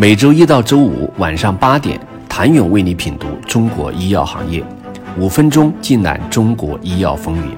每周一到周五晚上八点，谭勇为你品读中国医药行业，五分钟尽览中国医药风云。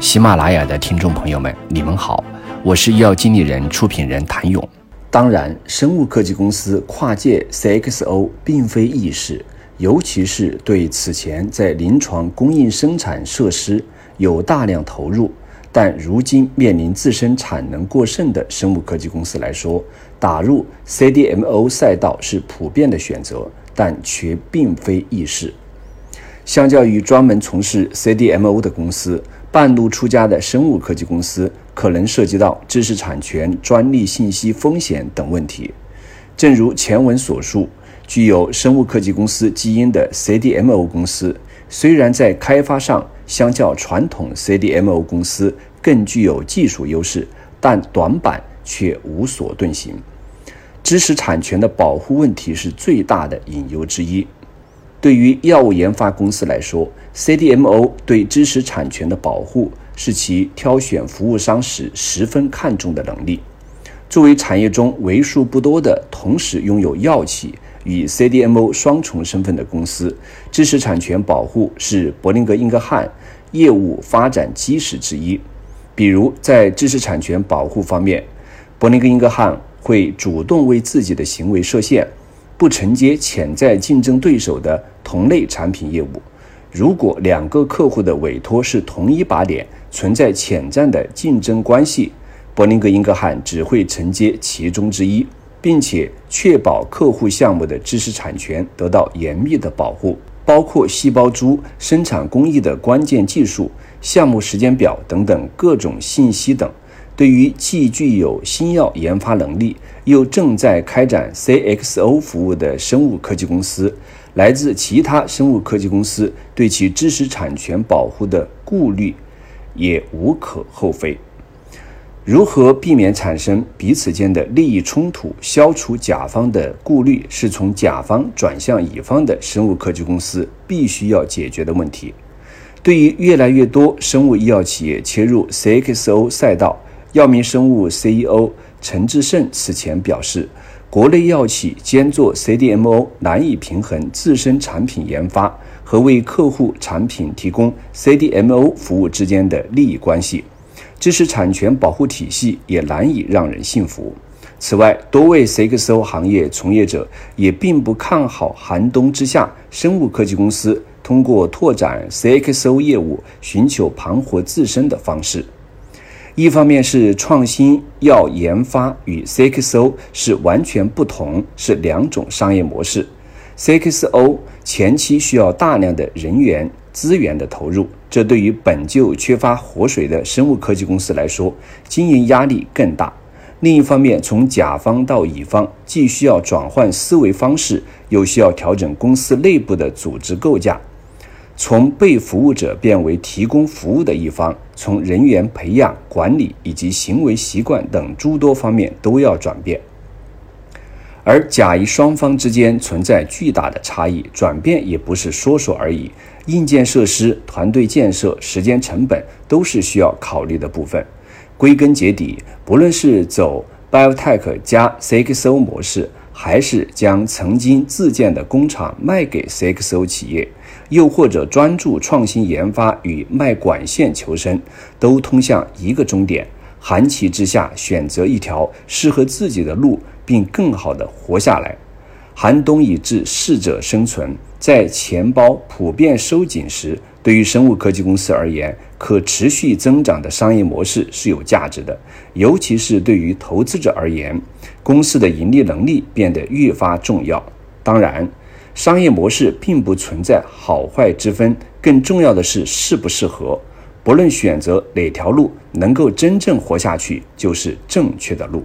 喜马拉雅的听众朋友们，你们好，我是医药经理人、出品人谭勇。当然，生物科技公司跨界 CXO 并非易事，尤其是对此前在临床供应生产设施有大量投入。但如今面临自身产能过剩的生物科技公司来说，打入 CDMO 赛道是普遍的选择，但却并非易事。相较于专门从事 CDMO 的公司，半路出家的生物科技公司可能涉及到知识产权、专利信息风险等问题。正如前文所述，具有生物科技公司基因的 CDMO 公司，虽然在开发上，相较传统 CDMO 公司更具有技术优势，但短板却无所遁形。知识产权的保护问题是最大的隐忧之一。对于药物研发公司来说，CDMO 对知识产权的保护是其挑选服务商时十分看重的能力。作为产业中为数不多的同时拥有药企，与 CDMO 双重身份的公司，知识产权保护是伯林格英格汉业务发展基石之一。比如，在知识产权保护方面，伯林格英格汉会主动为自己的行为设限，不承接潜在竞争对手的同类产品业务。如果两个客户的委托是同一把点，存在潜在的竞争关系，伯林格英格汉只会承接其中之一。并且确保客户项目的知识产权得到严密的保护，包括细胞株生产工艺的关键技术、项目时间表等等各种信息等。对于既具有新药研发能力，又正在开展 CXO 服务的生物科技公司，来自其他生物科技公司对其知识产权保护的顾虑，也无可厚非。如何避免产生彼此间的利益冲突，消除甲方的顾虑，是从甲方转向乙方的生物科技公司必须要解决的问题。对于越来越多生物医药企业切入 CXO 赛道，药明生物 CEO 陈志胜此前表示，国内药企兼做 CDMO 难以平衡自身产品研发和为客户产品提供 CDMO 服务之间的利益关系。知识产权保护体系也难以让人信服。此外，多位 CXO 行业从业者也并不看好寒冬之下生物科技公司通过拓展 CXO 业务寻求盘活自身的方式。一方面是创新药研发与 CXO 是完全不同，是两种商业模式。CXO 前期需要大量的人员。资源的投入，这对于本就缺乏活水的生物科技公司来说，经营压力更大。另一方面，从甲方到乙方，既需要转换思维方式，又需要调整公司内部的组织构架。从被服务者变为提供服务的一方，从人员培养、管理以及行为习惯等诸多方面都要转变。而甲乙双方之间存在巨大的差异，转变也不是说说而已。硬件设施、团队建设、时间成本都是需要考虑的部分。归根结底，不论是走 biotech 加 CXO 模式，还是将曾经自建的工厂卖给 CXO 企业，又或者专注创新研发与卖管线求生，都通向一个终点：寒气之下，选择一条适合自己的路。并更好地活下来。寒冬已至，适者生存。在钱包普遍收紧时，对于生物科技公司而言，可持续增长的商业模式是有价值的。尤其是对于投资者而言，公司的盈利能力变得越发重要。当然，商业模式并不存在好坏之分，更重要的是适不适合。不论选择哪条路，能够真正活下去，就是正确的路。